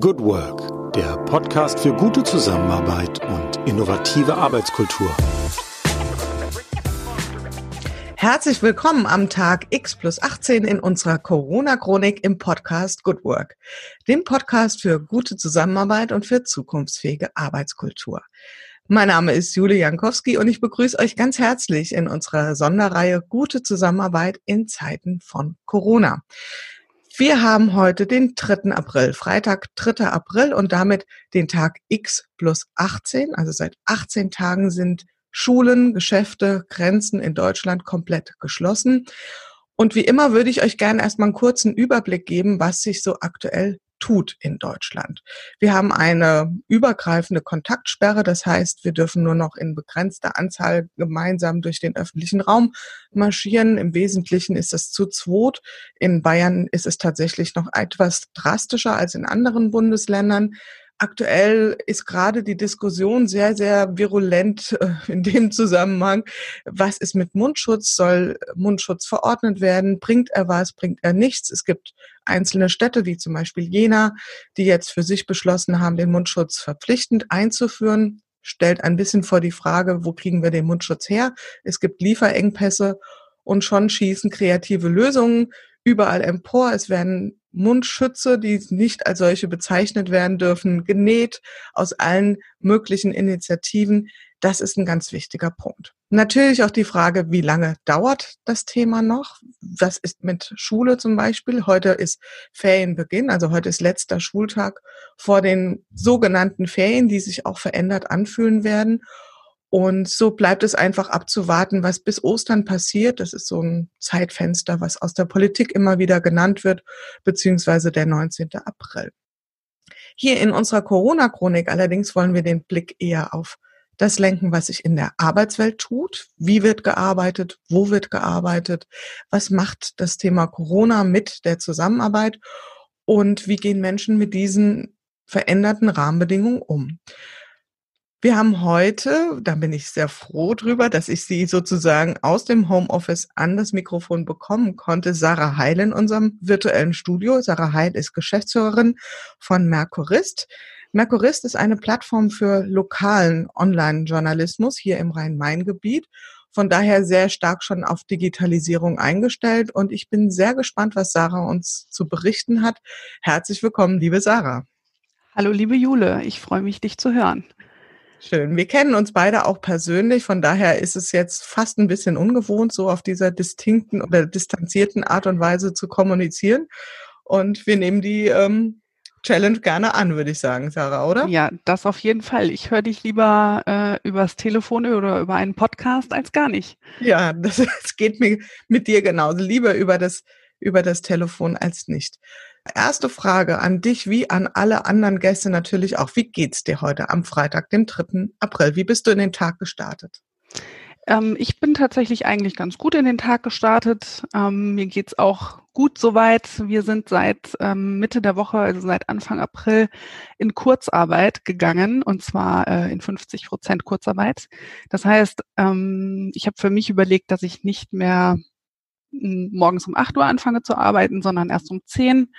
Good Work, der Podcast für gute Zusammenarbeit und innovative Arbeitskultur. Herzlich willkommen am Tag X plus 18 in unserer Corona-Chronik im Podcast Good Work, dem Podcast für gute Zusammenarbeit und für zukunftsfähige Arbeitskultur. Mein Name ist Julie Jankowski und ich begrüße euch ganz herzlich in unserer Sonderreihe Gute Zusammenarbeit in Zeiten von Corona. Wir haben heute den 3. April, Freitag, 3. April und damit den Tag X plus 18. Also seit 18 Tagen sind Schulen, Geschäfte, Grenzen in Deutschland komplett geschlossen. Und wie immer würde ich euch gerne erstmal einen kurzen Überblick geben, was sich so aktuell tut in Deutschland. Wir haben eine übergreifende Kontaktsperre, das heißt, wir dürfen nur noch in begrenzter Anzahl gemeinsam durch den öffentlichen Raum marschieren. Im Wesentlichen ist es zu zweit. In Bayern ist es tatsächlich noch etwas drastischer als in anderen Bundesländern. Aktuell ist gerade die Diskussion sehr, sehr virulent äh, in dem Zusammenhang. Was ist mit Mundschutz? Soll Mundschutz verordnet werden? Bringt er was? Bringt er nichts? Es gibt einzelne Städte, wie zum Beispiel Jena, die jetzt für sich beschlossen haben, den Mundschutz verpflichtend einzuführen. Stellt ein bisschen vor die Frage, wo kriegen wir den Mundschutz her? Es gibt Lieferengpässe und schon schießen kreative Lösungen überall empor. Es werden Mundschütze, die nicht als solche bezeichnet werden dürfen, genäht aus allen möglichen Initiativen. Das ist ein ganz wichtiger Punkt. Natürlich auch die Frage, wie lange dauert das Thema noch? Was ist mit Schule zum Beispiel? Heute ist Ferienbeginn, also heute ist letzter Schultag vor den sogenannten Ferien, die sich auch verändert anfühlen werden. Und so bleibt es einfach abzuwarten, was bis Ostern passiert. Das ist so ein Zeitfenster, was aus der Politik immer wieder genannt wird, beziehungsweise der 19. April. Hier in unserer Corona-Chronik allerdings wollen wir den Blick eher auf das lenken, was sich in der Arbeitswelt tut. Wie wird gearbeitet? Wo wird gearbeitet? Was macht das Thema Corona mit der Zusammenarbeit? Und wie gehen Menschen mit diesen veränderten Rahmenbedingungen um? Wir haben heute, da bin ich sehr froh drüber, dass ich Sie sozusagen aus dem Homeoffice an das Mikrofon bekommen konnte, Sarah Heil in unserem virtuellen Studio. Sarah Heil ist Geschäftsführerin von Mercurist. Mercurist ist eine Plattform für lokalen Online-Journalismus hier im Rhein-Main-Gebiet. Von daher sehr stark schon auf Digitalisierung eingestellt. Und ich bin sehr gespannt, was Sarah uns zu berichten hat. Herzlich willkommen, liebe Sarah. Hallo, liebe Jule. Ich freue mich, dich zu hören. Schön. Wir kennen uns beide auch persönlich, von daher ist es jetzt fast ein bisschen ungewohnt, so auf dieser distinkten oder distanzierten Art und Weise zu kommunizieren. Und wir nehmen die ähm, Challenge gerne an, würde ich sagen, Sarah, oder? Ja, das auf jeden Fall. Ich höre dich lieber äh, übers Telefon oder über einen Podcast als gar nicht. Ja, das, das geht mir mit dir genauso. Lieber über das, über das Telefon als nicht. Erste Frage an dich wie an alle anderen Gäste natürlich auch. Wie geht's dir heute am Freitag, dem 3. April? Wie bist du in den Tag gestartet? Ähm, ich bin tatsächlich eigentlich ganz gut in den Tag gestartet. Ähm, mir geht's auch gut soweit. Wir sind seit ähm, Mitte der Woche, also seit Anfang April, in Kurzarbeit gegangen und zwar äh, in 50 Prozent Kurzarbeit. Das heißt, ähm, ich habe für mich überlegt, dass ich nicht mehr morgens um 8 Uhr anfange zu arbeiten, sondern erst um 10,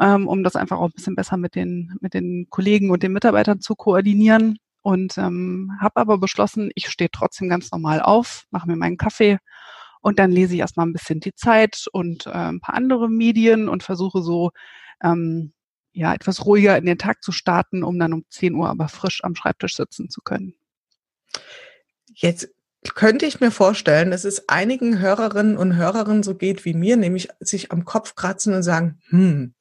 ähm, um das einfach auch ein bisschen besser mit den, mit den Kollegen und den Mitarbeitern zu koordinieren. Und ähm, habe aber beschlossen, ich stehe trotzdem ganz normal auf, mache mir meinen Kaffee und dann lese ich erstmal ein bisschen die Zeit und äh, ein paar andere Medien und versuche so ähm, ja etwas ruhiger in den Tag zu starten, um dann um 10 Uhr aber frisch am Schreibtisch sitzen zu können. Jetzt könnte ich mir vorstellen, dass es einigen Hörerinnen und Hörerinnen so geht wie mir, nämlich sich am Kopf kratzen und sagen, hm,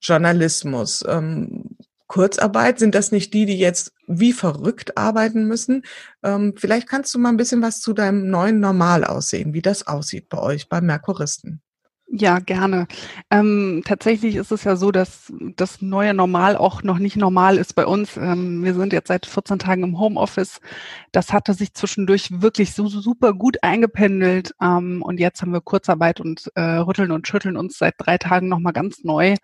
Journalismus, ähm, Kurzarbeit, sind das nicht die, die jetzt wie verrückt arbeiten müssen? Ähm, vielleicht kannst du mal ein bisschen was zu deinem neuen Normal aussehen, wie das aussieht bei euch, bei Merkuristen. Ja, gerne. Ähm, tatsächlich ist es ja so, dass das neue Normal auch noch nicht normal ist bei uns. Ähm, wir sind jetzt seit 14 Tagen im Homeoffice. Das hatte sich zwischendurch wirklich so, super gut eingependelt. Ähm, und jetzt haben wir Kurzarbeit und äh, rütteln und schütteln uns seit drei Tagen nochmal ganz neu.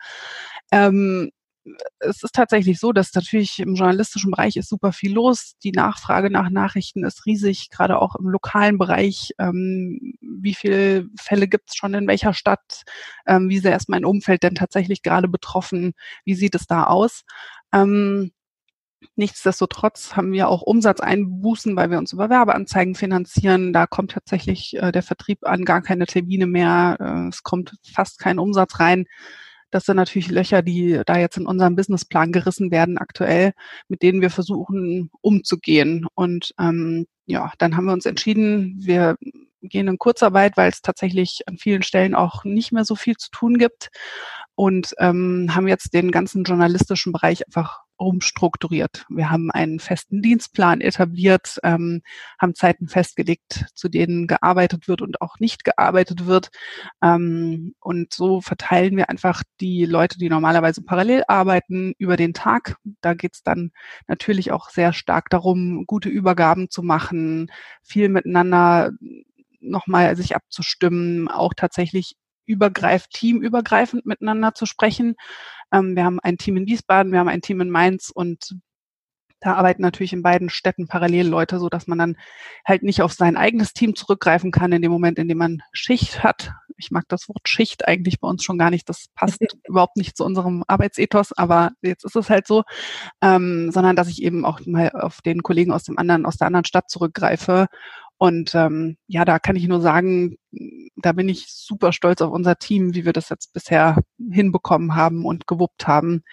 Ähm, es ist tatsächlich so, dass natürlich im journalistischen Bereich ist super viel los. Die Nachfrage nach Nachrichten ist riesig, gerade auch im lokalen Bereich. Ähm, wie viele Fälle gibt es schon in welcher Stadt? Ähm, wie sehr ist mein Umfeld denn tatsächlich gerade betroffen? Wie sieht es da aus? Ähm, Nichtsdestotrotz haben wir auch Umsatzeinbußen, weil wir uns über Werbeanzeigen finanzieren. Da kommt tatsächlich äh, der Vertrieb an gar keine Termine mehr. Äh, es kommt fast kein Umsatz rein. Das sind natürlich Löcher, die da jetzt in unserem Businessplan gerissen werden aktuell, mit denen wir versuchen umzugehen. Und ähm, ja, dann haben wir uns entschieden, wir gehen in Kurzarbeit, weil es tatsächlich an vielen Stellen auch nicht mehr so viel zu tun gibt und ähm, haben jetzt den ganzen journalistischen Bereich einfach umstrukturiert. Wir haben einen festen Dienstplan etabliert, ähm, haben Zeiten festgelegt, zu denen gearbeitet wird und auch nicht gearbeitet wird. Ähm, und so verteilen wir einfach die Leute, die normalerweise parallel arbeiten, über den Tag. Da geht es dann natürlich auch sehr stark darum, gute Übergaben zu machen, viel miteinander nochmal sich abzustimmen, auch tatsächlich übergreif, teamübergreifend miteinander zu sprechen. Ähm, wir haben ein Team in Wiesbaden, wir haben ein Team in Mainz und da arbeiten natürlich in beiden Städten parallel Leute, so dass man dann halt nicht auf sein eigenes Team zurückgreifen kann in dem Moment, in dem man Schicht hat. Ich mag das Wort Schicht eigentlich bei uns schon gar nicht. Das passt überhaupt nicht zu unserem Arbeitsethos, aber jetzt ist es halt so, ähm, sondern dass ich eben auch mal auf den Kollegen aus dem anderen, aus der anderen Stadt zurückgreife und ähm, ja, da kann ich nur sagen, da bin ich super stolz auf unser Team, wie wir das jetzt bisher hinbekommen haben und gewuppt haben.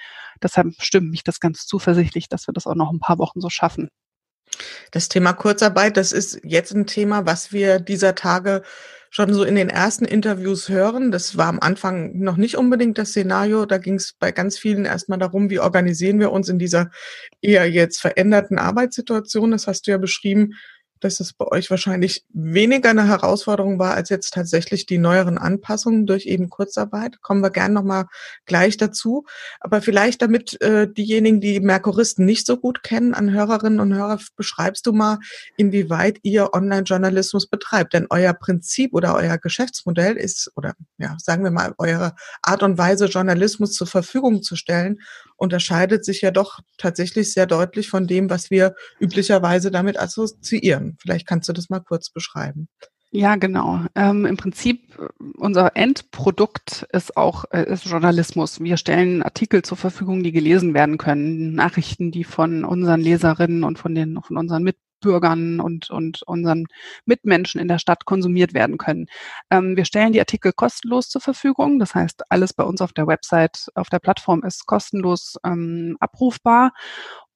Deshalb stimmt mich das ganz zuversichtlich, dass wir das auch noch ein paar Wochen so schaffen. Das Thema Kurzarbeit, das ist jetzt ein Thema, was wir dieser Tage schon so in den ersten Interviews hören. Das war am Anfang noch nicht unbedingt das Szenario. Da ging es bei ganz vielen erstmal darum, wie organisieren wir uns in dieser eher jetzt veränderten Arbeitssituation. Das hast du ja beschrieben dass es bei euch wahrscheinlich weniger eine Herausforderung war als jetzt tatsächlich die neueren Anpassungen durch eben Kurzarbeit. Kommen wir gern nochmal gleich dazu. Aber vielleicht damit äh, diejenigen, die Merkuristen nicht so gut kennen, an Hörerinnen und Hörer, beschreibst du mal, inwieweit ihr Online-Journalismus betreibt. Denn euer Prinzip oder euer Geschäftsmodell ist, oder ja, sagen wir mal, eure Art und Weise, Journalismus zur Verfügung zu stellen, unterscheidet sich ja doch tatsächlich sehr deutlich von dem, was wir üblicherweise damit assoziieren. Vielleicht kannst du das mal kurz beschreiben. Ja, genau. Ähm, Im Prinzip, unser Endprodukt ist auch äh, ist Journalismus. Wir stellen Artikel zur Verfügung, die gelesen werden können, Nachrichten, die von unseren Leserinnen und von den von unseren Mit Bürgern und, und unseren Mitmenschen in der Stadt konsumiert werden können. Ähm, wir stellen die Artikel kostenlos zur Verfügung. Das heißt, alles bei uns auf der Website, auf der Plattform ist kostenlos ähm, abrufbar.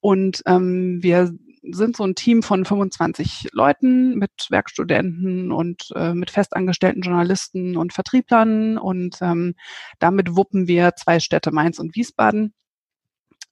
Und ähm, wir sind so ein Team von 25 Leuten mit Werkstudenten und äh, mit festangestellten Journalisten und Vertrieblern. Und ähm, damit wuppen wir zwei Städte, Mainz und Wiesbaden.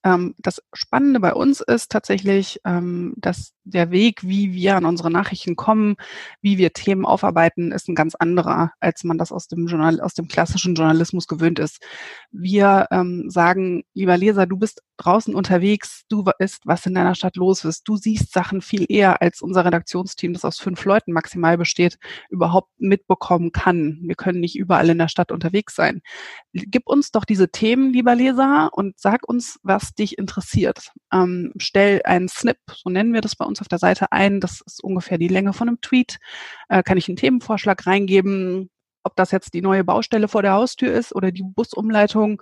Ähm, das Spannende bei uns ist tatsächlich, ähm, dass der Weg, wie wir an unsere Nachrichten kommen, wie wir Themen aufarbeiten, ist ein ganz anderer, als man das aus dem Journal, aus dem klassischen Journalismus gewöhnt ist. Wir ähm, sagen, lieber Leser, du bist draußen unterwegs, du weißt, was in deiner Stadt los ist, du siehst Sachen viel eher, als unser Redaktionsteam, das aus fünf Leuten maximal besteht, überhaupt mitbekommen kann. Wir können nicht überall in der Stadt unterwegs sein. Gib uns doch diese Themen, lieber Leser, und sag uns, was dich interessiert. Ähm, stell einen Snip, so nennen wir das bei uns auf der Seite ein. Das ist ungefähr die Länge von einem Tweet. Äh, kann ich einen Themenvorschlag reingeben, ob das jetzt die neue Baustelle vor der Haustür ist oder die Busumleitung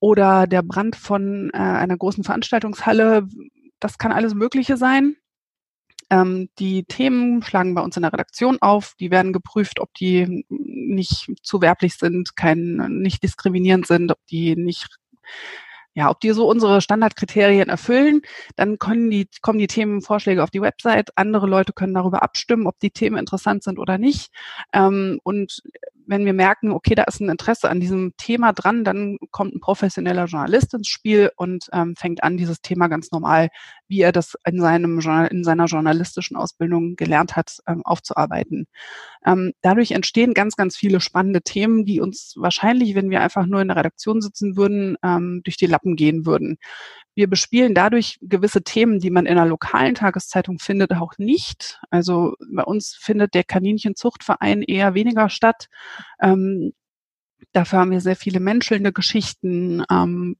oder der Brand von äh, einer großen Veranstaltungshalle. Das kann alles Mögliche sein. Ähm, die Themen schlagen bei uns in der Redaktion auf. Die werden geprüft, ob die nicht zu werblich sind, kein, nicht diskriminierend sind, ob die nicht ja, ob die so unsere Standardkriterien erfüllen, dann können die, kommen die Themenvorschläge auf die Website. Andere Leute können darüber abstimmen, ob die Themen interessant sind oder nicht. Ähm, und wenn wir merken, okay, da ist ein Interesse an diesem Thema dran, dann kommt ein professioneller Journalist ins Spiel und ähm, fängt an, dieses Thema ganz normal, wie er das in seinem in seiner journalistischen Ausbildung gelernt hat, ähm, aufzuarbeiten. Ähm, dadurch entstehen ganz, ganz viele spannende Themen, die uns wahrscheinlich, wenn wir einfach nur in der Redaktion sitzen würden, ähm, durch die Lappen gehen würden. Wir bespielen dadurch gewisse Themen, die man in einer lokalen Tageszeitung findet, auch nicht. Also bei uns findet der Kaninchenzuchtverein eher weniger statt. Dafür haben wir sehr viele menschelnde Geschichten, ähm,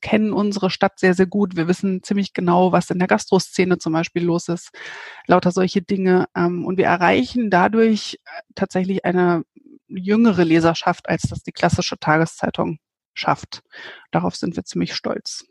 kennen unsere Stadt sehr, sehr gut. Wir wissen ziemlich genau, was in der Gastroszene zum Beispiel los ist, lauter solche Dinge. Ähm, und wir erreichen dadurch äh, tatsächlich eine jüngere Leserschaft, als das die klassische Tageszeitung schafft. Darauf sind wir ziemlich stolz.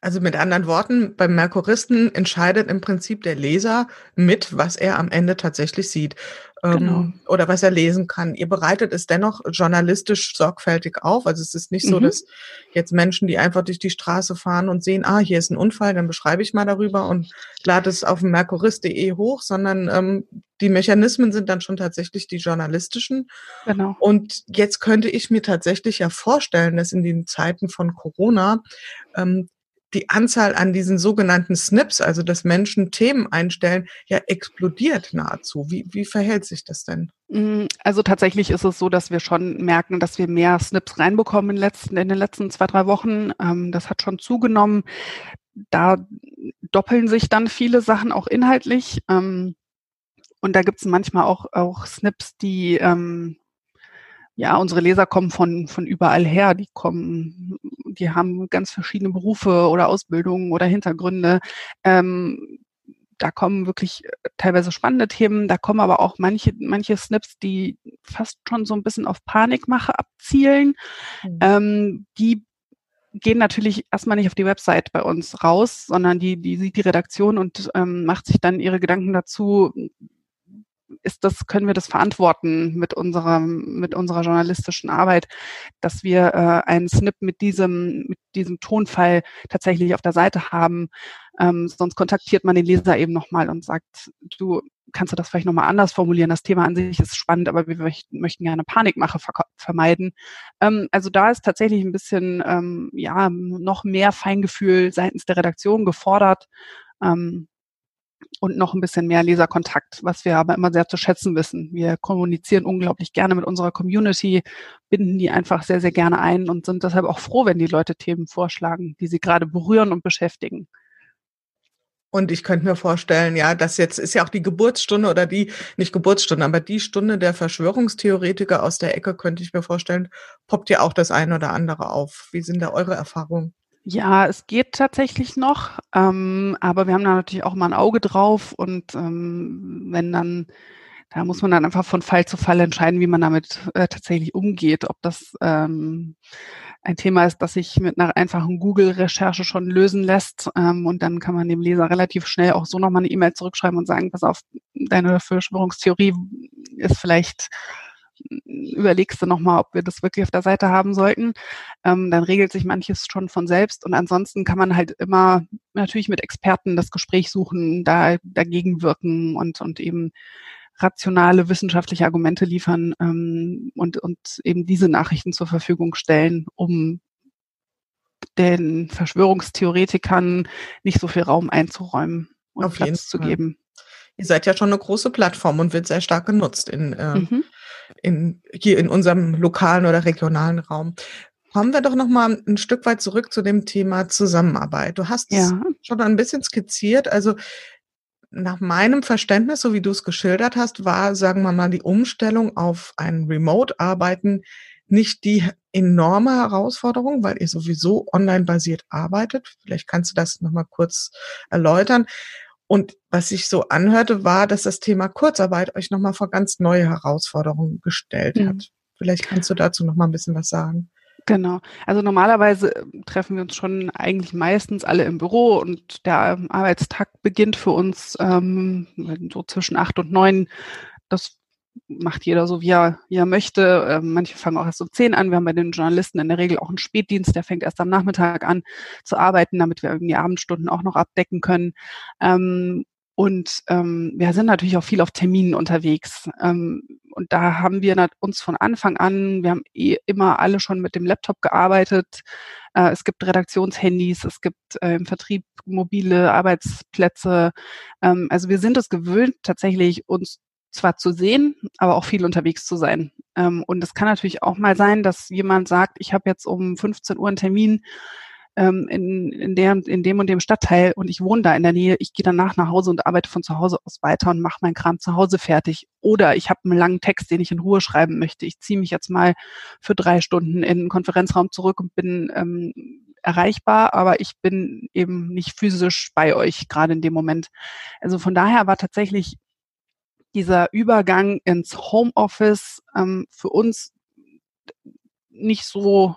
Also mit anderen Worten, beim Merkuristen entscheidet im Prinzip der Leser mit, was er am Ende tatsächlich sieht ähm, genau. oder was er lesen kann. Ihr bereitet es dennoch journalistisch sorgfältig auf. Also es ist nicht mhm. so, dass jetzt Menschen, die einfach durch die Straße fahren und sehen, ah, hier ist ein Unfall, dann beschreibe ich mal darüber und lade es auf merkurist.de hoch, sondern ähm, die Mechanismen sind dann schon tatsächlich die journalistischen. Genau. Und jetzt könnte ich mir tatsächlich ja vorstellen, dass in den Zeiten von Corona ähm, die Anzahl an diesen sogenannten Snips, also dass Menschen Themen einstellen, ja explodiert nahezu. Wie, wie verhält sich das denn? Mm, also tatsächlich ist es so, dass wir schon merken, dass wir mehr Snips reinbekommen in, letzten, in den letzten zwei, drei Wochen. Ähm, das hat schon zugenommen. Da doppeln sich dann viele Sachen auch inhaltlich. Ähm, und da gibt es manchmal auch, auch Snips, die ähm, ja, unsere Leser kommen von, von überall her. Die kommen, die haben ganz verschiedene Berufe oder Ausbildungen oder Hintergründe. Ähm, da kommen wirklich äh, teilweise spannende Themen. Da kommen aber auch manche, manche Snips, die fast schon so ein bisschen auf Panikmache abzielen. Mhm. Ähm, die gehen natürlich erstmal nicht auf die Website bei uns raus, sondern die, die sieht die Redaktion und ähm, macht sich dann ihre Gedanken dazu, ist das, können wir das verantworten mit unserer, mit unserer journalistischen Arbeit, dass wir äh, einen Snip mit diesem, mit diesem Tonfall tatsächlich auf der Seite haben. Ähm, sonst kontaktiert man den Leser eben nochmal und sagt, du kannst du das vielleicht nochmal anders formulieren. Das Thema an sich ist spannend, aber wir möchten, möchten gerne Panikmache vermeiden. Ähm, also da ist tatsächlich ein bisschen, ähm, ja, noch mehr Feingefühl seitens der Redaktion gefordert. Ähm, und noch ein bisschen mehr Leserkontakt, was wir aber immer sehr zu schätzen wissen. Wir kommunizieren unglaublich gerne mit unserer Community, binden die einfach sehr, sehr gerne ein und sind deshalb auch froh, wenn die Leute Themen vorschlagen, die sie gerade berühren und beschäftigen. Und ich könnte mir vorstellen, ja, das jetzt ist ja auch die Geburtsstunde oder die, nicht Geburtsstunde, aber die Stunde der Verschwörungstheoretiker aus der Ecke, könnte ich mir vorstellen, poppt ja auch das eine oder andere auf. Wie sind da eure Erfahrungen? Ja, es geht tatsächlich noch, ähm, aber wir haben da natürlich auch mal ein Auge drauf und ähm, wenn dann, da muss man dann einfach von Fall zu Fall entscheiden, wie man damit äh, tatsächlich umgeht, ob das ähm, ein Thema ist, das sich mit einer einfachen Google-Recherche schon lösen lässt ähm, und dann kann man dem Leser relativ schnell auch so nochmal eine E-Mail zurückschreiben und sagen, pass auf, deine Verschwörungstheorie ist vielleicht überlegst du nochmal, ob wir das wirklich auf der Seite haben sollten. Ähm, dann regelt sich manches schon von selbst. Und ansonsten kann man halt immer natürlich mit Experten das Gespräch suchen, da dagegen wirken und, und eben rationale wissenschaftliche Argumente liefern ähm, und, und eben diese Nachrichten zur Verfügung stellen, um den Verschwörungstheoretikern nicht so viel Raum einzuräumen und Auf Platz zu geben. Ihr seid ja schon eine große Plattform und wird sehr stark genutzt in, äh, mhm in, hier in unserem lokalen oder regionalen Raum. Kommen wir doch noch mal ein Stück weit zurück zu dem Thema Zusammenarbeit. Du hast ja. es schon ein bisschen skizziert. Also nach meinem Verständnis, so wie du es geschildert hast, war, sagen wir mal, die Umstellung auf ein Remote-Arbeiten nicht die enorme Herausforderung, weil ihr sowieso online basiert arbeitet. Vielleicht kannst du das noch mal kurz erläutern. Und was sich so anhörte, war, dass das Thema Kurzarbeit euch nochmal vor ganz neue Herausforderungen gestellt mhm. hat. Vielleicht kannst du dazu nochmal ein bisschen was sagen. Genau. Also normalerweise äh, treffen wir uns schon eigentlich meistens alle im Büro und der Arbeitstag beginnt für uns ähm, so zwischen acht und neun. Das macht jeder so, wie er, wie er möchte. Ähm, manche fangen auch erst um zehn an. Wir haben bei den Journalisten in der Regel auch einen Spätdienst, der fängt erst am Nachmittag an zu arbeiten, damit wir irgendwie Abendstunden auch noch abdecken können. Ähm, und ähm, wir sind natürlich auch viel auf Terminen unterwegs. Und da haben wir uns von Anfang an, wir haben eh immer alle schon mit dem Laptop gearbeitet. Äh, es gibt Redaktionshandys, es gibt äh, im Vertrieb mobile Arbeitsplätze. Also wir sind es gewöhnt, tatsächlich uns zwar zu sehen, aber auch viel unterwegs zu sein. Ähm, und es kann natürlich auch mal sein, dass jemand sagt, ich habe jetzt um 15 Uhr einen Termin, ähm, in, in, der, in dem und dem Stadtteil und ich wohne da in der Nähe, ich gehe danach nach Hause und arbeite von zu Hause aus weiter und mache meinen Kram zu Hause fertig. Oder ich habe einen langen Text, den ich in Ruhe schreiben möchte. Ich ziehe mich jetzt mal für drei Stunden in den Konferenzraum zurück und bin ähm, erreichbar, aber ich bin eben nicht physisch bei euch gerade in dem Moment. Also von daher war tatsächlich dieser Übergang ins Homeoffice ähm, für uns nicht so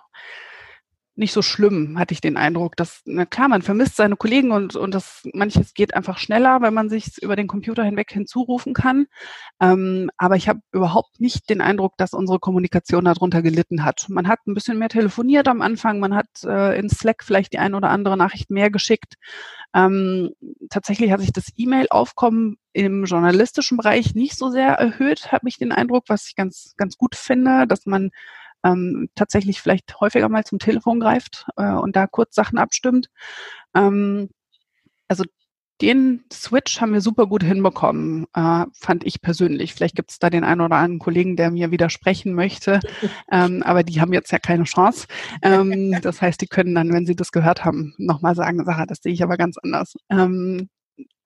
nicht so schlimm, hatte ich den Eindruck. Dass, na klar, man vermisst seine Kollegen und, und das manches geht einfach schneller, weil man sich über den Computer hinweg hinzurufen kann. Ähm, aber ich habe überhaupt nicht den Eindruck, dass unsere Kommunikation darunter gelitten hat. Man hat ein bisschen mehr telefoniert am Anfang, man hat äh, in Slack vielleicht die ein oder andere Nachricht mehr geschickt. Ähm, tatsächlich hat sich das E-Mail-Aufkommen im journalistischen Bereich nicht so sehr erhöht, habe ich den Eindruck, was ich ganz, ganz gut finde, dass man ähm, tatsächlich vielleicht häufiger mal zum Telefon greift äh, und da kurz Sachen abstimmt. Ähm, also den Switch haben wir super gut hinbekommen, äh, fand ich persönlich. Vielleicht gibt es da den einen oder anderen Kollegen, der mir widersprechen möchte, ähm, aber die haben jetzt ja keine Chance. Ähm, das heißt, die können dann, wenn sie das gehört haben, nochmal sagen, Sache, das sehe ich aber ganz anders. Ähm,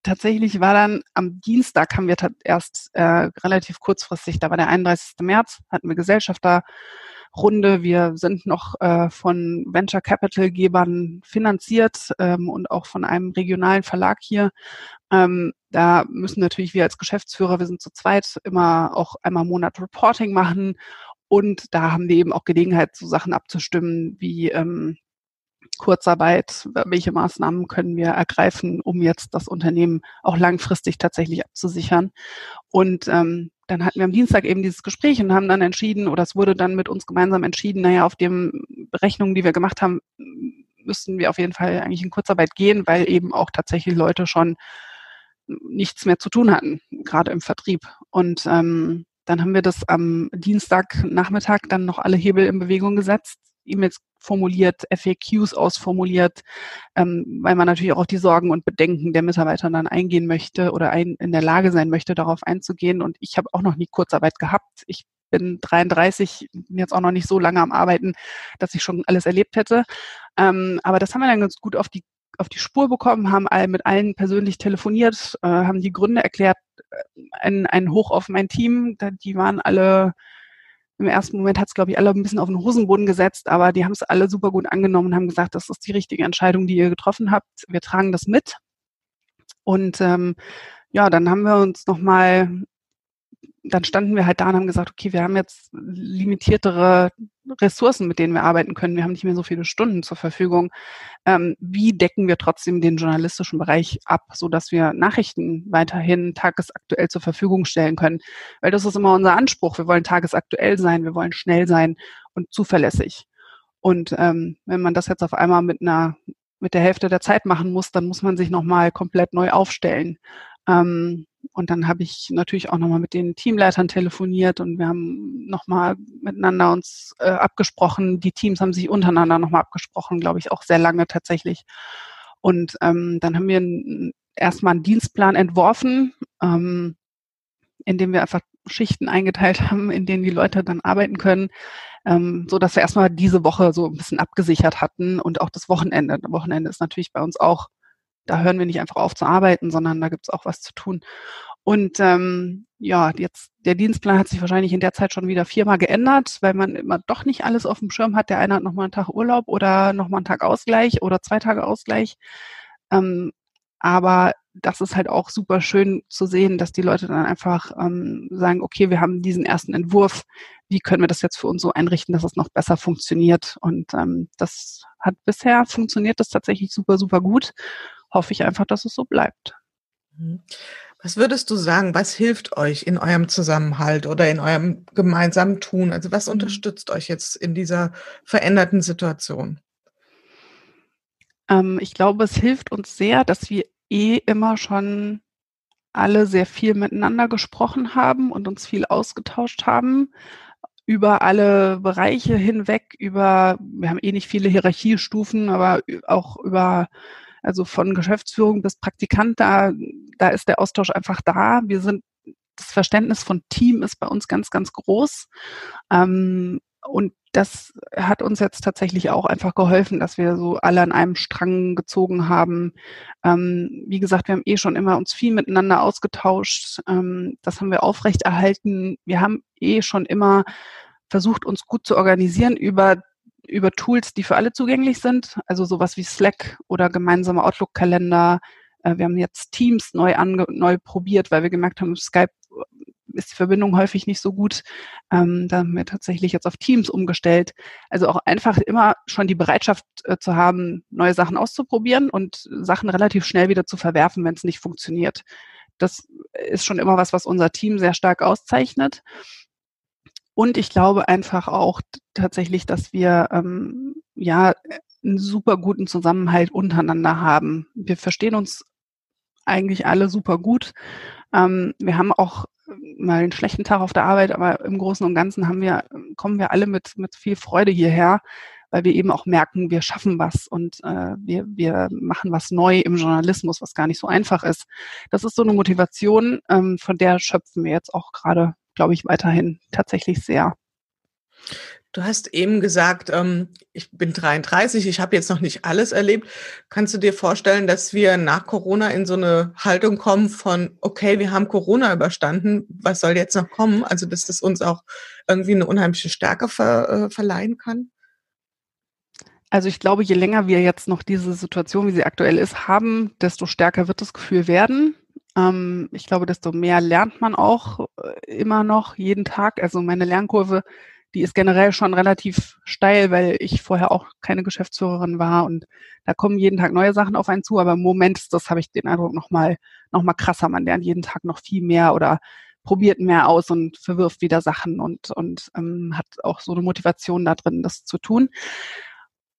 tatsächlich war dann am Dienstag haben wir erst äh, relativ kurzfristig, da war der 31. März, hatten wir Gesellschafter Runde. Wir sind noch äh, von Venture Capital Gebern finanziert ähm, und auch von einem regionalen Verlag hier. Ähm, da müssen natürlich wir als Geschäftsführer, wir sind zu zweit, immer auch einmal im Monat Reporting machen. Und da haben wir eben auch Gelegenheit, so Sachen abzustimmen wie ähm, Kurzarbeit, welche Maßnahmen können wir ergreifen, um jetzt das Unternehmen auch langfristig tatsächlich abzusichern. Und ähm, dann hatten wir am Dienstag eben dieses Gespräch und haben dann entschieden, oder es wurde dann mit uns gemeinsam entschieden, naja, auf den Berechnungen, die wir gemacht haben, müssten wir auf jeden Fall eigentlich in Kurzarbeit gehen, weil eben auch tatsächlich Leute schon nichts mehr zu tun hatten, gerade im Vertrieb. Und ähm, dann haben wir das am Dienstagnachmittag dann noch alle Hebel in Bewegung gesetzt, E-Mails formuliert, FAQs ausformuliert, ähm, weil man natürlich auch die Sorgen und Bedenken der Mitarbeiter dann eingehen möchte oder ein, in der Lage sein möchte, darauf einzugehen. Und ich habe auch noch nie Kurzarbeit gehabt. Ich bin 33, bin jetzt auch noch nicht so lange am Arbeiten, dass ich schon alles erlebt hätte. Ähm, aber das haben wir dann ganz gut auf die auf die Spur bekommen, haben all, mit allen persönlich telefoniert, äh, haben die Gründe erklärt, äh, ein, ein Hoch auf mein Team, die waren alle im ersten Moment hat es, glaube ich, alle ein bisschen auf den Hosenboden gesetzt, aber die haben es alle super gut angenommen und haben gesagt, das ist die richtige Entscheidung, die ihr getroffen habt. Wir tragen das mit. Und ähm, ja, dann haben wir uns nochmal dann standen wir halt da und haben gesagt, okay, wir haben jetzt limitiertere Ressourcen, mit denen wir arbeiten können. Wir haben nicht mehr so viele Stunden zur Verfügung. Ähm, wie decken wir trotzdem den journalistischen Bereich ab, so dass wir Nachrichten weiterhin tagesaktuell zur Verfügung stellen können? Weil das ist immer unser Anspruch. Wir wollen tagesaktuell sein, wir wollen schnell sein und zuverlässig. Und ähm, wenn man das jetzt auf einmal mit einer mit der Hälfte der Zeit machen muss, dann muss man sich nochmal komplett neu aufstellen. Ähm, und dann habe ich natürlich auch nochmal mit den Teamleitern telefoniert und wir haben nochmal miteinander uns äh, abgesprochen. Die Teams haben sich untereinander nochmal abgesprochen, glaube ich, auch sehr lange tatsächlich. Und ähm, dann haben wir erstmal einen Dienstplan entworfen, ähm, in dem wir einfach Schichten eingeteilt haben, in denen die Leute dann arbeiten können, ähm, so dass wir erstmal diese Woche so ein bisschen abgesichert hatten und auch das Wochenende. Das Wochenende ist natürlich bei uns auch da hören wir nicht einfach auf zu arbeiten, sondern da gibt es auch was zu tun. Und ähm, ja, jetzt der Dienstplan hat sich wahrscheinlich in der Zeit schon wieder viermal geändert, weil man immer doch nicht alles auf dem Schirm hat. Der eine hat nochmal einen Tag Urlaub oder nochmal einen Tag Ausgleich oder zwei Tage Ausgleich. Ähm, aber das ist halt auch super schön zu sehen, dass die Leute dann einfach ähm, sagen, okay, wir haben diesen ersten Entwurf, wie können wir das jetzt für uns so einrichten, dass es noch besser funktioniert? Und ähm, das hat bisher funktioniert das tatsächlich super, super gut hoffe ich einfach, dass es so bleibt. Mhm. Was würdest du sagen, was hilft euch in eurem Zusammenhalt oder in eurem gemeinsamen Tun? Also was mhm. unterstützt euch jetzt in dieser veränderten Situation? Ähm, ich glaube, es hilft uns sehr, dass wir eh immer schon alle sehr viel miteinander gesprochen haben und uns viel ausgetauscht haben über alle Bereiche hinweg, über, wir haben eh nicht viele Hierarchiestufen, aber auch über also von Geschäftsführung bis Praktikant, da, da ist der Austausch einfach da. Wir sind, das Verständnis von Team ist bei uns ganz, ganz groß. Ähm, und das hat uns jetzt tatsächlich auch einfach geholfen, dass wir so alle an einem Strang gezogen haben. Ähm, wie gesagt, wir haben eh schon immer uns viel miteinander ausgetauscht. Ähm, das haben wir aufrechterhalten. Wir haben eh schon immer versucht, uns gut zu organisieren über über Tools, die für alle zugänglich sind, also sowas wie Slack oder gemeinsame Outlook-Kalender. Äh, wir haben jetzt Teams neu, ange neu probiert, weil wir gemerkt haben, Skype ist die Verbindung häufig nicht so gut. Ähm, da haben wir tatsächlich jetzt auf Teams umgestellt. Also auch einfach immer schon die Bereitschaft äh, zu haben, neue Sachen auszuprobieren und Sachen relativ schnell wieder zu verwerfen, wenn es nicht funktioniert. Das ist schon immer was, was unser Team sehr stark auszeichnet. Und ich glaube einfach auch tatsächlich, dass wir ähm, ja einen super guten Zusammenhalt untereinander haben. Wir verstehen uns eigentlich alle super gut. Ähm, wir haben auch mal einen schlechten Tag auf der Arbeit, aber im Großen und Ganzen haben wir, kommen wir alle mit, mit viel Freude hierher, weil wir eben auch merken, wir schaffen was und äh, wir, wir machen was neu im Journalismus, was gar nicht so einfach ist. Das ist so eine Motivation, ähm, von der schöpfen wir jetzt auch gerade, glaube ich, weiterhin tatsächlich sehr. Du hast eben gesagt, ähm, ich bin 33, ich habe jetzt noch nicht alles erlebt. Kannst du dir vorstellen, dass wir nach Corona in so eine Haltung kommen von, okay, wir haben Corona überstanden, was soll jetzt noch kommen? Also, dass das uns auch irgendwie eine unheimliche Stärke ver, äh, verleihen kann? Also ich glaube, je länger wir jetzt noch diese Situation, wie sie aktuell ist, haben, desto stärker wird das Gefühl werden. Ähm, ich glaube, desto mehr lernt man auch äh, immer noch jeden Tag. Also meine Lernkurve die ist generell schon relativ steil, weil ich vorher auch keine Geschäftsführerin war und da kommen jeden Tag neue Sachen auf einen zu, aber im Moment das, habe ich den Eindruck, nochmal noch mal krasser. Man lernt jeden Tag noch viel mehr oder probiert mehr aus und verwirft wieder Sachen und, und ähm, hat auch so eine Motivation da drin, das zu tun.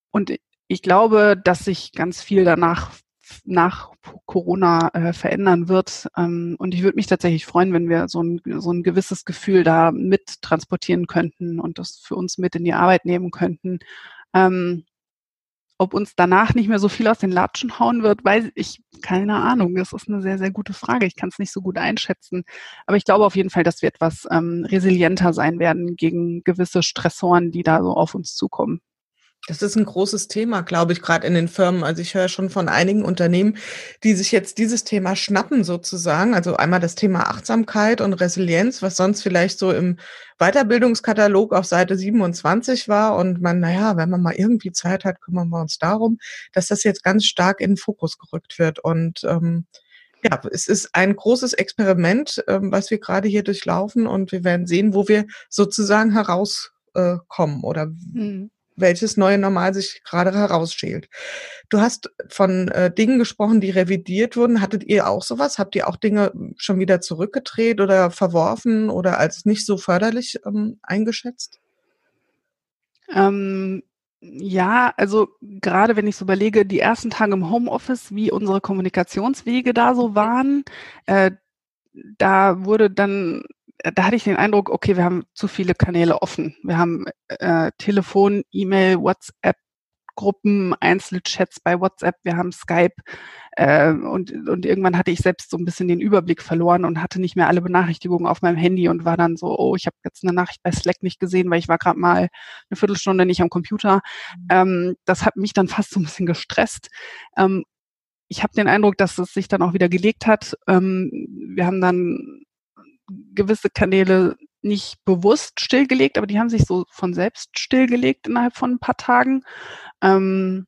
Und ich glaube, dass sich ganz viel danach nach Corona äh, verändern wird. Ähm, und ich würde mich tatsächlich freuen, wenn wir so ein, so ein gewisses Gefühl da mit transportieren könnten und das für uns mit in die Arbeit nehmen könnten. Ähm, ob uns danach nicht mehr so viel aus den Latschen hauen wird, weiß ich keine Ahnung. Das ist eine sehr, sehr gute Frage. Ich kann es nicht so gut einschätzen. Aber ich glaube auf jeden Fall, dass wir etwas ähm, resilienter sein werden gegen gewisse Stressoren, die da so auf uns zukommen. Das ist ein großes Thema, glaube ich, gerade in den Firmen. Also ich höre schon von einigen Unternehmen, die sich jetzt dieses Thema schnappen sozusagen. Also einmal das Thema Achtsamkeit und Resilienz, was sonst vielleicht so im Weiterbildungskatalog auf Seite 27 war. Und man, naja, wenn man mal irgendwie Zeit hat, kümmern wir uns darum, dass das jetzt ganz stark in den Fokus gerückt wird. Und ähm, ja, es ist ein großes Experiment, ähm, was wir gerade hier durchlaufen und wir werden sehen, wo wir sozusagen herauskommen äh, oder mhm welches neue Normal sich gerade herausschält. Du hast von äh, Dingen gesprochen, die revidiert wurden. Hattet ihr auch sowas? Habt ihr auch Dinge schon wieder zurückgedreht oder verworfen oder als nicht so förderlich ähm, eingeschätzt? Ähm, ja, also gerade wenn ich so überlege, die ersten Tage im Homeoffice, wie unsere Kommunikationswege da so waren, äh, da wurde dann da hatte ich den Eindruck, okay, wir haben zu viele Kanäle offen. Wir haben äh, Telefon, E-Mail, WhatsApp, Gruppen, Einzelchats bei WhatsApp, wir haben Skype äh, und, und irgendwann hatte ich selbst so ein bisschen den Überblick verloren und hatte nicht mehr alle Benachrichtigungen auf meinem Handy und war dann so, oh, ich habe jetzt eine Nachricht bei Slack nicht gesehen, weil ich war gerade mal eine Viertelstunde nicht am Computer. Mhm. Ähm, das hat mich dann fast so ein bisschen gestresst. Ähm, ich habe den Eindruck, dass es sich dann auch wieder gelegt hat. Ähm, wir haben dann gewisse Kanäle nicht bewusst stillgelegt, aber die haben sich so von selbst stillgelegt innerhalb von ein paar Tagen. Ähm,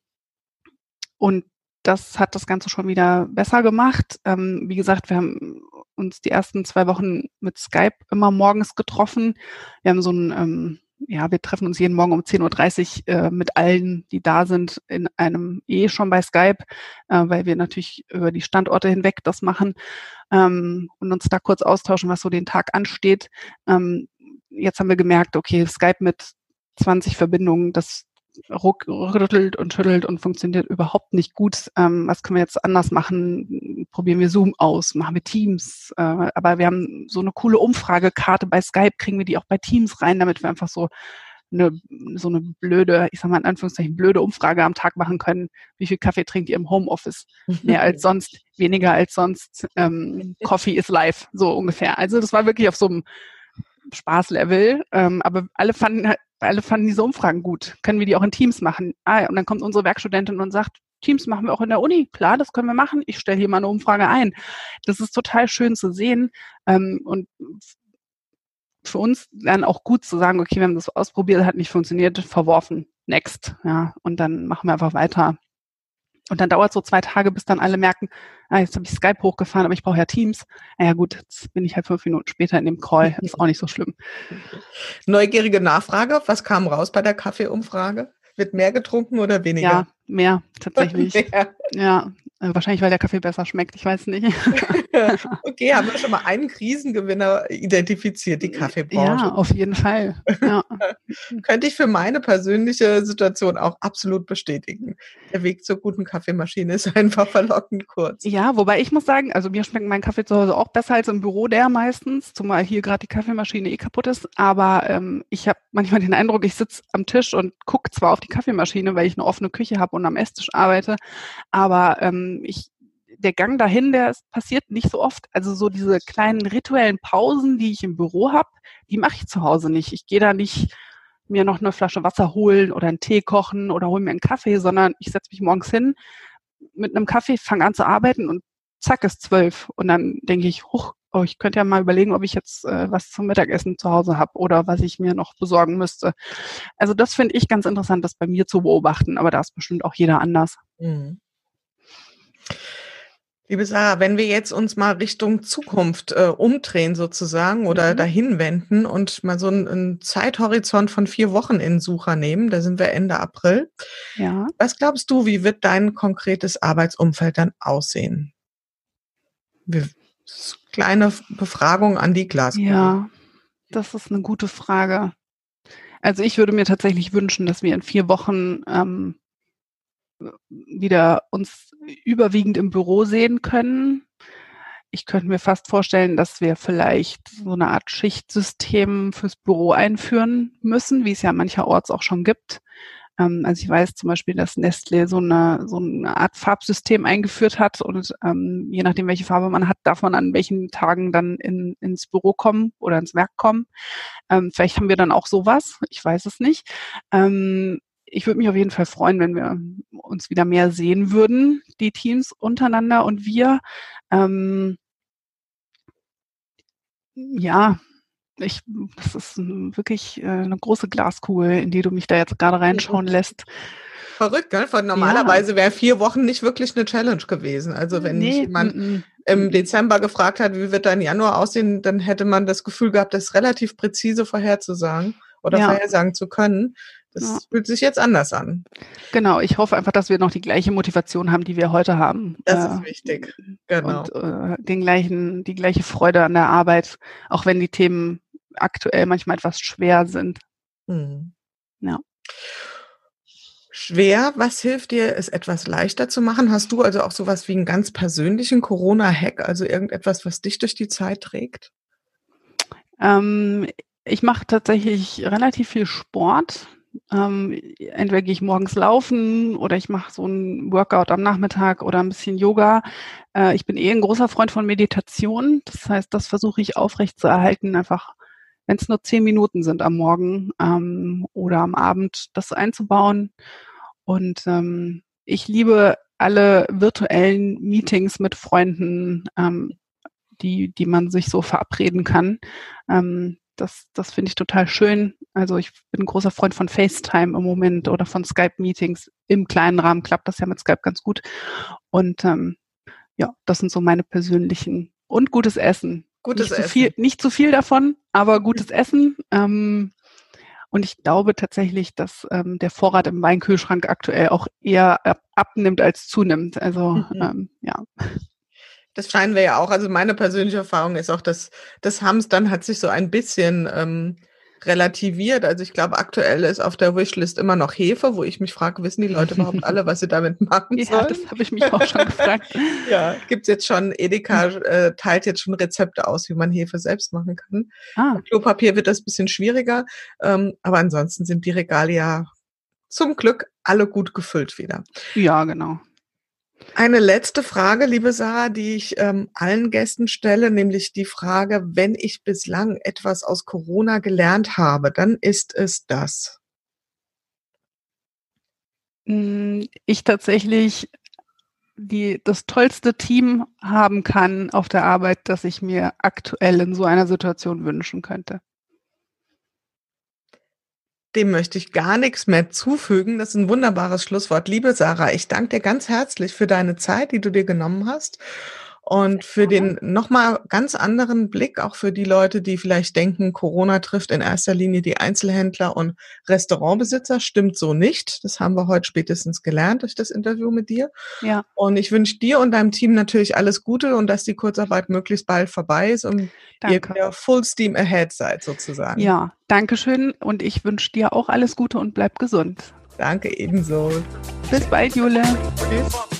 und das hat das Ganze schon wieder besser gemacht. Ähm, wie gesagt, wir haben uns die ersten zwei Wochen mit Skype immer morgens getroffen. Wir haben so ein ähm, ja, wir treffen uns jeden Morgen um 10.30 Uhr äh, mit allen, die da sind, in einem eh schon bei Skype, äh, weil wir natürlich über die Standorte hinweg das machen ähm, und uns da kurz austauschen, was so den Tag ansteht. Ähm, jetzt haben wir gemerkt, okay, Skype mit 20 Verbindungen, das rüttelt und schüttelt und funktioniert überhaupt nicht gut. Ähm, was können wir jetzt anders machen? Probieren wir Zoom aus, machen wir Teams. Äh, aber wir haben so eine coole Umfragekarte bei Skype, kriegen wir die auch bei Teams rein, damit wir einfach so eine, so eine blöde, ich sag mal in Anführungszeichen, blöde Umfrage am Tag machen können. Wie viel Kaffee trinkt ihr im Homeoffice? Mehr als sonst, weniger als sonst. Ähm, Coffee is life, so ungefähr. Also das war wirklich auf so einem Spaßlevel. Ähm, aber alle fanden, alle fanden diese Umfragen gut. Können wir die auch in Teams machen? Ah, und dann kommt unsere Werkstudentin und sagt, Teams machen wir auch in der Uni. Klar, das können wir machen. Ich stelle hier mal eine Umfrage ein. Das ist total schön zu sehen. Ähm, und für uns dann auch gut zu sagen, okay, wir haben das ausprobiert, hat nicht funktioniert, verworfen, next. Ja, und dann machen wir einfach weiter. Und dann dauert so zwei Tage, bis dann alle merken, ah, jetzt habe ich Skype hochgefahren, aber ich brauche ja Teams. Naja gut, jetzt bin ich halt fünf Minuten später in dem Call. Ist auch nicht so schlimm. Neugierige Nachfrage, was kam raus bei der Kaffeeumfrage? Wird mehr getrunken oder weniger? Ja, mehr tatsächlich. mehr. Ja, äh, wahrscheinlich, weil der Kaffee besser schmeckt, ich weiß nicht. okay, haben wir schon mal einen Krisengewinner identifiziert, die Kaffeebranche. Ja, auf jeden Fall. Ja. Könnte ich für meine persönliche Situation auch absolut bestätigen. Der Weg zur guten Kaffeemaschine ist einfach verlockend kurz. Ja, wobei ich muss sagen, also mir schmeckt mein Kaffee zu Hause auch besser als im Büro der meistens, zumal hier gerade die Kaffeemaschine eh kaputt ist. Aber ähm, ich habe manchmal den Eindruck, ich sitze am Tisch und gucke zwar auf die Kaffeemaschine, weil ich eine offene Küche habe und am Esstisch arbeite, aber ähm, ich, der Gang dahin, der passiert nicht so oft. Also so diese kleinen rituellen Pausen, die ich im Büro habe, die mache ich zu Hause nicht. Ich gehe da nicht mir noch eine Flasche Wasser holen oder einen Tee kochen oder hole mir einen Kaffee, sondern ich setze mich morgens hin mit einem Kaffee, fange an zu arbeiten und zack ist zwölf. Und dann denke ich, huch, oh, ich könnte ja mal überlegen, ob ich jetzt äh, was zum Mittagessen zu Hause habe oder was ich mir noch besorgen müsste. Also das finde ich ganz interessant, das bei mir zu beobachten, aber da ist bestimmt auch jeder anders. Mhm. Liebe Sarah, wenn wir jetzt uns mal Richtung Zukunft äh, umdrehen sozusagen oder mhm. dahin wenden und mal so einen, einen, Zeithorizont von vier Wochen in Sucher nehmen, da sind wir Ende April. Ja. Was glaubst du, wie wird dein konkretes Arbeitsumfeld dann aussehen? Wir, kleine Befragung an die Glaskugel. Ja, das ist eine gute Frage. Also ich würde mir tatsächlich wünschen, dass wir in vier Wochen ähm, wieder uns überwiegend im Büro sehen können. Ich könnte mir fast vorstellen, dass wir vielleicht so eine Art Schichtsystem fürs Büro einführen müssen, wie es ja mancherorts auch schon gibt. Ähm, also ich weiß zum Beispiel, dass Nestle so eine, so eine Art Farbsystem eingeführt hat und ähm, je nachdem, welche Farbe man hat, darf man an welchen Tagen dann in, ins Büro kommen oder ins Werk kommen. Ähm, vielleicht haben wir dann auch sowas, ich weiß es nicht. Ähm, ich würde mich auf jeden Fall freuen, wenn wir uns wieder mehr sehen würden, die Teams untereinander und wir. Ähm, ja, ich, das ist wirklich äh, eine große Glaskugel, in die du mich da jetzt gerade reinschauen lässt. Verrückt, gell? Von normalerweise ja. wäre vier Wochen nicht wirklich eine Challenge gewesen. Also wenn nee, jemand m -m. im Dezember gefragt hat, wie wird dein Januar aussehen, dann hätte man das Gefühl gehabt, das relativ präzise vorherzusagen oder ja. vorhersagen zu können. Das ja. fühlt sich jetzt anders an. Genau, ich hoffe einfach, dass wir noch die gleiche Motivation haben, die wir heute haben. Das äh, ist wichtig, genau. Und äh, den gleichen, die gleiche Freude an der Arbeit, auch wenn die Themen aktuell manchmal etwas schwer sind. Mhm. Ja. Schwer, was hilft dir, es etwas leichter zu machen? Hast du also auch sowas wie einen ganz persönlichen Corona-Hack, also irgendetwas, was dich durch die Zeit trägt? Ähm, ich mache tatsächlich relativ viel Sport. Ähm, entweder gehe ich morgens laufen oder ich mache so ein Workout am Nachmittag oder ein bisschen Yoga. Äh, ich bin eh ein großer Freund von Meditation. Das heißt, das versuche ich aufrecht zu erhalten, einfach wenn es nur zehn Minuten sind am Morgen ähm, oder am Abend, das einzubauen. Und ähm, ich liebe alle virtuellen Meetings mit Freunden, ähm, die, die man sich so verabreden kann. Das, das finde ich total schön. Also ich bin ein großer Freund von FaceTime im Moment oder von Skype-Meetings. Im kleinen Rahmen klappt das ja mit Skype ganz gut. Und ähm, ja, das sind so meine persönlichen und gutes Essen. Gutes nicht Essen. Zu viel, nicht zu viel davon, aber gutes Essen. Ähm, und ich glaube tatsächlich, dass ähm, der Vorrat im Weinkühlschrank aktuell auch eher abnimmt als zunimmt. Also mhm. ähm, ja. Das scheinen wir ja auch. Also meine persönliche Erfahrung ist auch, dass das Hamstern hat sich so ein bisschen ähm, relativiert. Also ich glaube, aktuell ist auf der Wishlist immer noch Hefe, wo ich mich frage, wissen die Leute überhaupt alle, was sie damit machen sollen? Ja, das habe ich mich auch schon gefragt. ja, gibt's jetzt schon, Edeka äh, teilt jetzt schon Rezepte aus, wie man Hefe selbst machen kann. Ah. Mit Klopapier wird das ein bisschen schwieriger, ähm, aber ansonsten sind die Regale ja zum Glück alle gut gefüllt wieder. Ja, genau. Eine letzte Frage, liebe Sarah, die ich ähm, allen Gästen stelle, nämlich die Frage, wenn ich bislang etwas aus Corona gelernt habe, dann ist es das. Hm, ich tatsächlich die, das tollste Team haben kann auf der Arbeit, das ich mir aktuell in so einer Situation wünschen könnte. Dem möchte ich gar nichts mehr zufügen. Das ist ein wunderbares Schlusswort. Liebe Sarah, ich danke dir ganz herzlich für deine Zeit, die du dir genommen hast und für den nochmal ganz anderen Blick, auch für die Leute, die vielleicht denken, Corona trifft in erster Linie die Einzelhändler und Restaurantbesitzer, stimmt so nicht. Das haben wir heute spätestens gelernt durch das Interview mit dir. Ja. Und ich wünsche dir und deinem Team natürlich alles Gute und dass die Kurzarbeit möglichst bald vorbei ist und danke. ihr wieder Full Steam Ahead seid sozusagen. Ja, danke schön und ich wünsche dir auch alles Gute und bleib gesund. Danke ebenso. Bis bald, Jule. Tschüss.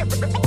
Ha ha!